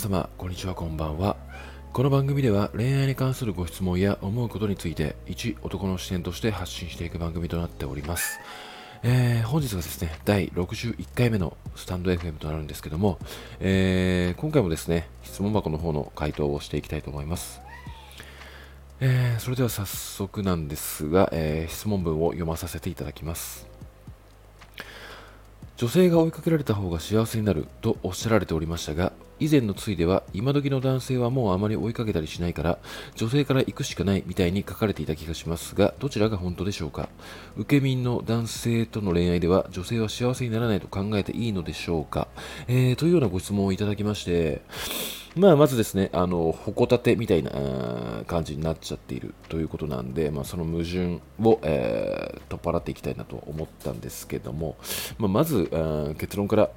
様こんにちはこんばんはこの番組では恋愛に関するご質問や思うことについて一男の視点として発信していく番組となっておりますえー、本日はですね、第61回目のスタンド FM となるんですけども、えー、今回もですね、質問箱の方の回答をしていきたいと思います。えー、それでは早速なんですが、え質問文を読まさせていただきます。女性が追いかけられた方が幸せになるとおっしゃられておりましたが、以前のついでは今時の男性はもうあまり追いかけたりしないから女性から行くしかないみたいに書かれていた気がしますがどちらが本当でしょうか？受け身の男性との恋愛では女性は幸せにならないと考えていいのでしょうか、えー、というようなご質問をいただきましてまあ、まずですね、あの、ほこたてみたいな感じになっちゃっているということなんで、まあ、その矛盾を、えー、取っ払っていきたいなと思ったんですけども、まあ、まず、結論から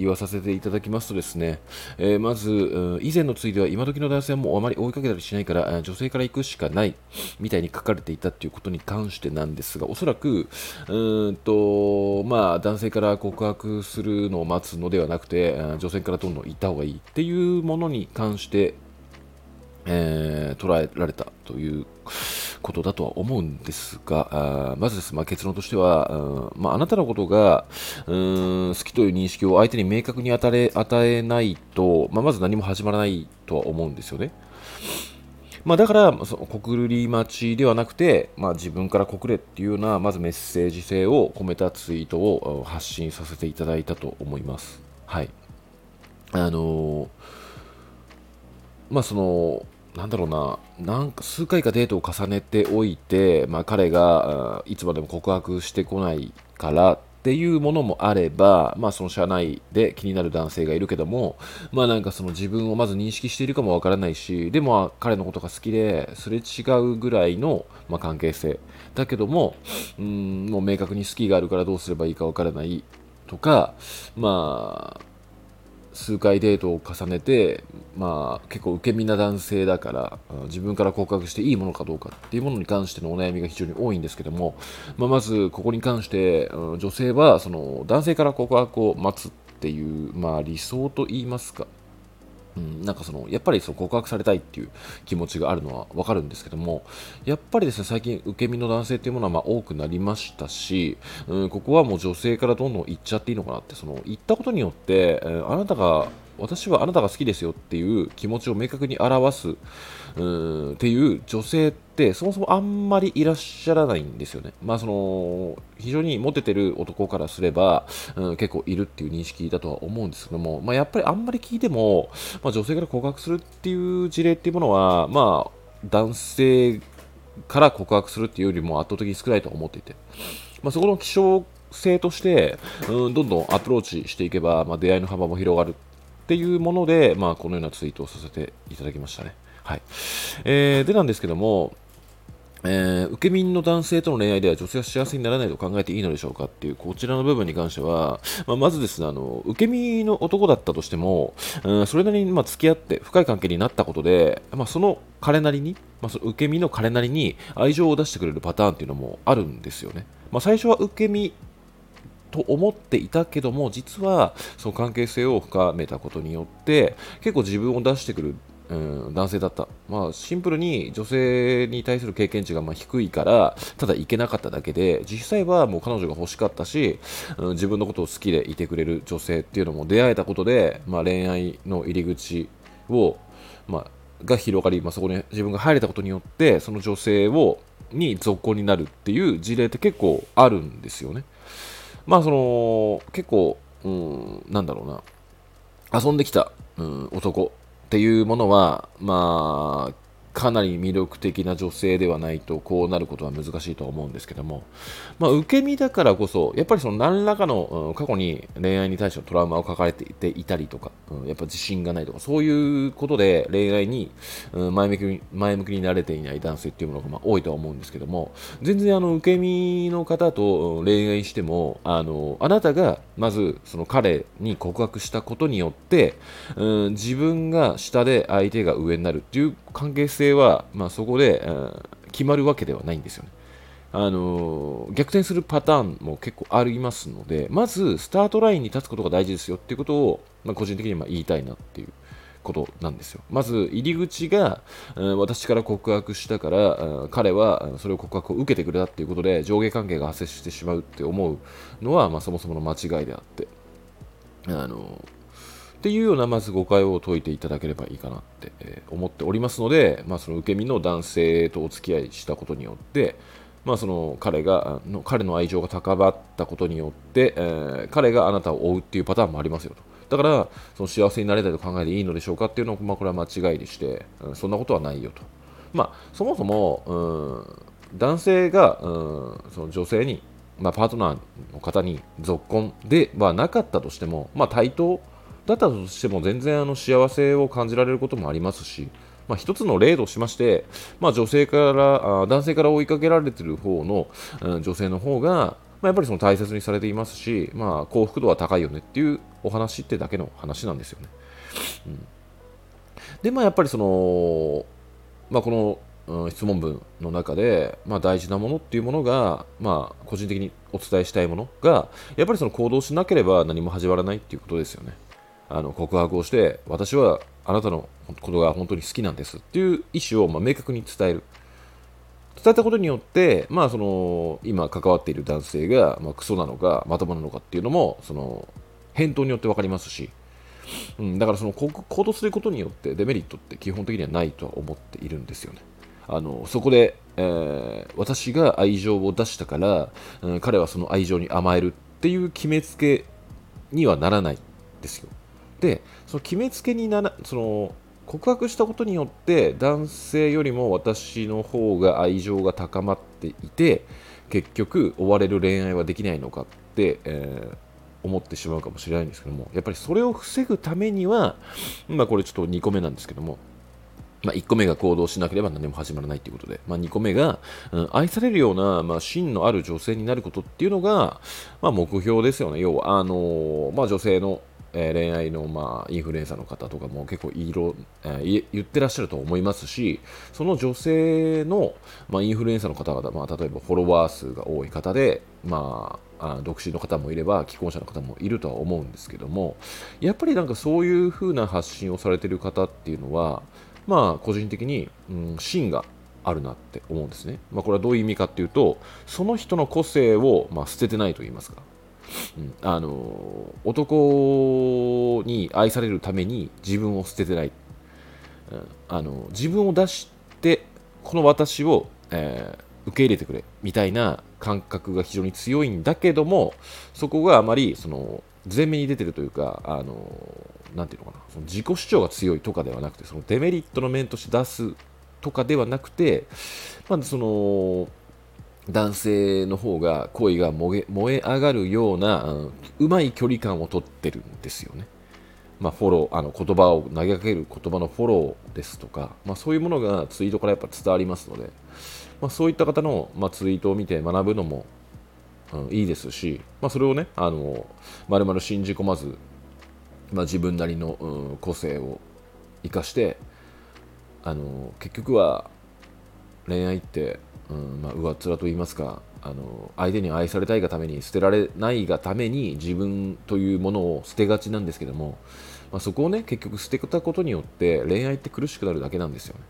言わさせていただきますとですね、えー、まず、以前のついでは今時の男性もあまり追いかけたりしないから、女性から行くしかないみたいに書かれていたということに関してなんですが、おそらく、うんと、まあ、男性から告白するのを待つのではなくて、女性からどんどん行った方がいいっていうものに関して、えー、捉えられたということだとは思うんですが、あまずです、まあ、結論としては、まあ、なたのことがうん好きという認識を相手に明確に与え与えないと、まあ、まず何も始まらないとは思うんですよね。まあ、だから、その告り待ちではなくて、まあ、自分から告れっていうような、まずメッセージ性を込めたツイートを発信させていただいたと思います。はい。あのー、まあ、その、なんだろうな、なんか数回かデートを重ねておいて、まあ、彼がいつまでも告白してこないからっていうものもあれば、まあ、その社内で気になる男性がいるけども、まあ、なんかその自分をまず認識しているかもわからないし、でも彼のことが好きですれ違うぐらいの、まあ、関係性だけども、うん、もう明確に好きがあるからどうすればいいかわからないとか、まあ、数回デートを重ねて、まあ、結構受け身な男性だから自分から告白していいものかどうかっていうものに関してのお悩みが非常に多いんですけども、まあ、まずここに関して女性はその男性から告白を待つっていう、まあ、理想と言いますかうん、なんかそのやっぱりその告白されたいっていう気持ちがあるのは分かるんですけどもやっぱりですね最近受け身の男性っていうものはま多くなりましたし、うん、ここはもう女性からどんどん行っちゃっていいのかなってその行ったことによって、えー、あなたが私はあなたが好きですよっていう気持ちを明確に表すうんっていう女性ってそもそもあんまりいらっしゃらないんですよね。まあその非常にモテてる男からすれば、うん、結構いるっていう認識だとは思うんですけども、まあ、やっぱりあんまり聞いても、まあ、女性から告白するっていう事例っていうものは、まあ男性から告白するっていうよりも圧倒的に少ないと思っていて、まあ、そこの希少性として、うん、どんどんアプローチしていけば、まあ、出会いの幅も広がるっていうもので、まあ、このようなツイートをさせていただきましたね。はい。えー、でなんですけども、えー、受け身の男性との恋愛では女性は幸せにならないと考えていいのでしょうかっていうこちらの部分に関しては、まあ、まずですねあの受け身の男だったとしても、うん、それなりにまあ付き合って深い関係になったことで、まあ、その彼なりに、まあ、その受け身の彼なりに愛情を出してくれるパターンっていうのもあるんですよね。まあ、最初は受け身と思っていたけども実はその関係性を深めたことによって結構自分を出してくる、うん、男性だった、まあ、シンプルに女性に対する経験値がま低いからただいけなかっただけで実際はもう彼女が欲しかったし、うん、自分のことを好きでいてくれる女性っていうのも出会えたことで、まあ、恋愛の入り口を、まあ、が広がり、まあ、そこに自分が入れたことによってその女性をに続行になるっていう事例って結構あるんですよね。まあその結構、うん、なんだろうな。遊んできた、うん、男っていうものはまあかなり魅力的な女性ではないとこうなることは難しいと思うんですけども、まあ、受け身だからこそやっぱりその何らかの、過去に恋愛に対してのトラウマを抱えていたりとか、うん、やっぱ自信がないとかそういうことで恋愛に、うん、前向きに前向きになれていない男性っていうものがまあ多いとは思うんですけども。全然あの受け身の方と恋愛してもあのあなたがまずその彼に告白したことによって、うん、自分が下で相手が上になるっていう関係性は、まあ、そこで、うん、決まるわけではないんですよね。あの逆転するパターンも結構ありますので、まずスタートラインに立つことが大事ですよっていうことを、まあ、個人的にま言いたいなっていうことなんですよ。まず入り口が、うん、私から告白したから、うん、彼はそれを告白を受けてくれたっていうことで上下関係が発生してしまうって思うのは、まあ、そもそもの間違いであってあのっていうようなまず誤解を解いていただければいいかなって、思っておりますので、まあ、その受け身の男性とお付き合いしたことによって、まあ、その彼がの彼の愛情が高まったことによって、えー、彼があなたを追うっていうパターンもありますよと。だから、その幸せになれたいと考えていいのでしょうかっていうのは、まあ、これは間違いでして、うん、そんなことはないよと。まあ、そもそも、うん、男性が、うん、その女性に、まあ、パートナーの方に続婚ではなかったとしても、まあ、対等だったとしても全然あの幸せを感じられることもありますし、まあ、一つの例としまして、まあ、女性からあ男性から追いかけられている方の、うん、女性の方が、まあ、やっぱりその大切にされていますし、まあ、幸福度は高いよねっていうお話ってだけの話なんですよね。うん、で、まあ、やっぱりその、まあ、このうん、質問文の中で、まあ、大事なものっていうものが、まあ、個人的にお伝えしたいものがやっぱりその行動しなければ何も始まらないっていうことですよね。あの告白をして私はあなたのことが本当に好きなんですっていう意思をま明確に伝える伝えたことによって、まあ、その今関わっている男性が、まあ、クソなのかまともなのかっていうのもその返答によって分かりますし、うん、だからその行動することによってデメリットって基本的にはないとは思っているんですよね。あのそこで、えー、私が愛情を出したから、うん、彼はその愛情に甘えるっていう決めつけにはならないですよ。でその決めつけにならその告白したことによって男性よりも私の方が愛情が高まっていて結局追われる恋愛はできないのかって、えー、思ってしまうかもしれないんですけどもやっぱりそれを防ぐためには、まあ、これちょっと2個目なんですけどもまあ、1個目が行動しなければ何も始まらないということで、まあ、2個目が、うん、愛されるような、まあ、芯のある女性になることっていうのが、まあ、目標ですよね。要は、あのー、まあ、女性のえー、恋愛の、まあ、インフルエンサーの方とかも結構いろ、えー、言ってらっしゃると思いますしその女性の、まあ、インフルエンサーの方々、まあ、例えばフォロワー数が多い方で、まあ、あ独身の方もいれば既婚者の方もいるとは思うんですけどもやっぱりなんかそういう風な発信をされてる方っていうのはまあ個人的に、うん、芯があるなって思うんですね。まあ、これはどういう意味かっていうとその人の個性を、まあ、捨ててないと言いますかうん、あの男に愛されるために自分を捨ててない、うん、あの自分を出してこの私を、えー、受け入れてくれみたいな感覚が非常に強いんだけどもそこがあまりその前面に出てるというかあのなていうのかな。その自己主張が強いとかではなくてそのデメリットの面として出すとかではなくて、まあ、その男性の方が恋が燃え燃え上がるような、う、まい距離感をとってるんですよね。まあ、フォローあの言葉を投げかける言葉のフォローですとか、まあ、そういうものがツイートからやっぱ伝わりますので、まあ、そういった方の、まあ、ツイートを見て学ぶのも、うん、いいですし、まあ、それをねあの丸々信じ込まず、まあ、自分なりの、うん、個性を生かしてあの結局は恋愛ってうんまあ、上っ面と言いますかあの相手に愛されたいがために捨てられないがために自分というものを捨てがちなんですけども、まあ、そこをね結局捨てたことによって恋愛って苦しくなるだけなんですよね。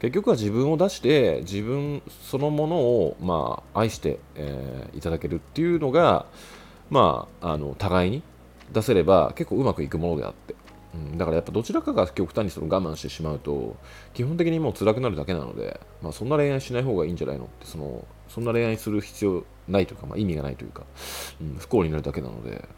結局は自分を出して自分そのものを、まあ、愛して、えー、いただけるっていうのが、まあ、あの互いに出せれば結構うまくいくものであって。うん、だからやっぱどちらかが極端にその我慢してしまうと基本的にもう辛くなるだけなので、まあ、そんな恋愛しない方がいいんじゃないのってそのそんな恋愛する必要ないというか、まあ、意味がないというか、うん、不幸になるだけなので、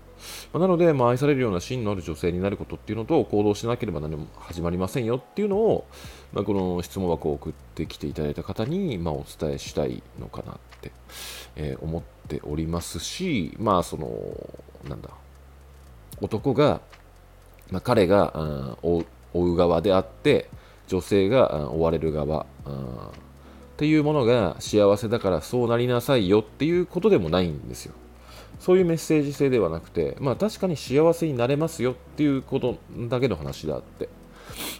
まあ、なので、まあ、愛されるような芯のある女性になることっていうのと行動しなければ何も始まりませんよっていうのを、まあ、この質問箱を送ってきていただいた方に、まあ、お伝えしたいのかなって、えー、思っておりますしまあそのなんだ男がまあ、彼が、追う側であって女性が、追われる側、うん、っていうものが幸せだからそうなりなさいよっていうことでもないんですよ。そういうメッセージ性ではなくて、まあ、確かに幸せになれますよっていうことだけの話であって、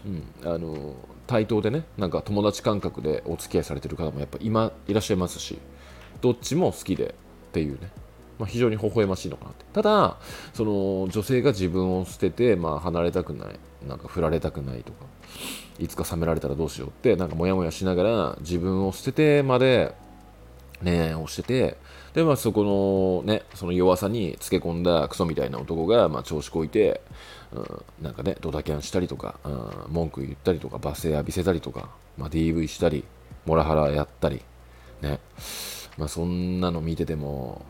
うん、あの対等でねなんか友達感覚でお付き合いされてる方もやっぱ今いらっしゃいますしどっちも好きでっていうね。まあ、非常に微笑ましいのかなって。ただその女性が自分を捨てて、まあ、離れたくないなんか振られたくないとかいつか冷められたらどうしようってなんかモヤモヤしながら自分を捨ててまで恋愛をしててで、まあ、そこのねその弱さにつけ込んだクソみたいな男が、まあ、調子こいて、うん、なんかねドタキャンしたりとか、うん、文句言ったりとか罵声浴びせたりとか、まあ、DV したりモラハラやったりね。まあそんなの見てても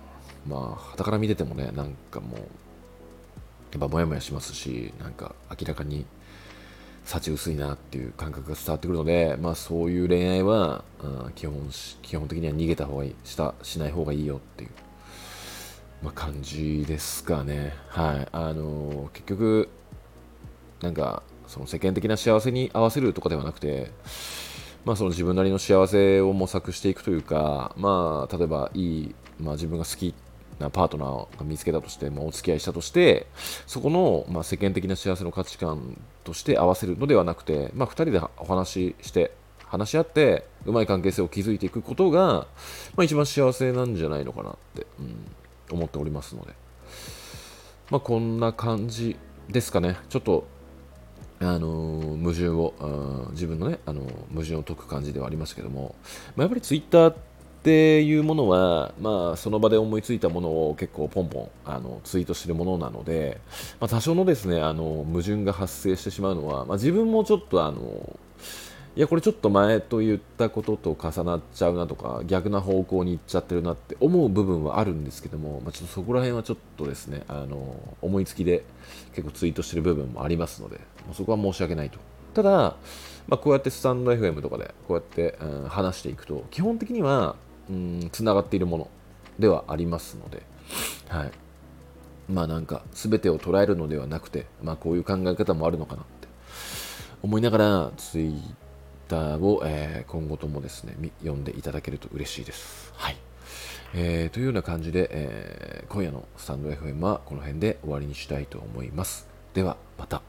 まあ傍から見ててもねなんかもうやっぱモヤモヤしますしなんか明らかに幸薄いなっていう感覚が伝わってくるので、まあ、そういう恋愛は、うん、基本基本的には逃げた方がいいしたしない方がいいよっていう、まあ、感じですかね。はいあのー、結局なんかその世間的な幸せに合わせるとかではなくて、まあ、その自分なりの幸せを模索していくというか、まあ、例えばいい、まあ、自分が好きなパートナーが見つけたとして、まあ、お付き合いしたとして、そこの、まあ、世間的な幸せの価値観として合わせるのではなくて、まあ、2人でお話しして、話し合って、うまい関係性を築いていくことが、まあ、一番幸せなんじゃないのかなって、うん、思っておりますので、まあ、こんな感じですかね。ちょっとあのー、矛盾を、自分のね、あのー、矛盾を解く感じではありますけども、まあ、やっぱりツイッターっていうものは、まあ、その場で思いついたものを結構ポンポンあのツイートしてるものなので、まあ、多少のですねあの矛盾が発生してしまうのは、まあ、自分もちょっとあのいやこれちょっと前と言ったことと重なっちゃうなとか逆な方向に行っちゃってるなって思う部分はあるんですけども、まあ、ちょっとそこら辺はちょっとですねあの思いつきで結構ツイートしてる部分もありますのでそこは申し訳ないと。ただ、まあ、こうやってスタンド FM とかでこうやって、うん、話していくと基本的にはうんつながっているものではありますので、はい、まあなんか全てを捉えるのではなくて、まあ、こういう考え方もあるのかなって思いながらツイッターを、えー、今後ともですね読んでいただけると嬉しいです。はいえー、というような感じで、えー、今夜のスタンド FM はこの辺で終わりにしたいと思います。ではまた。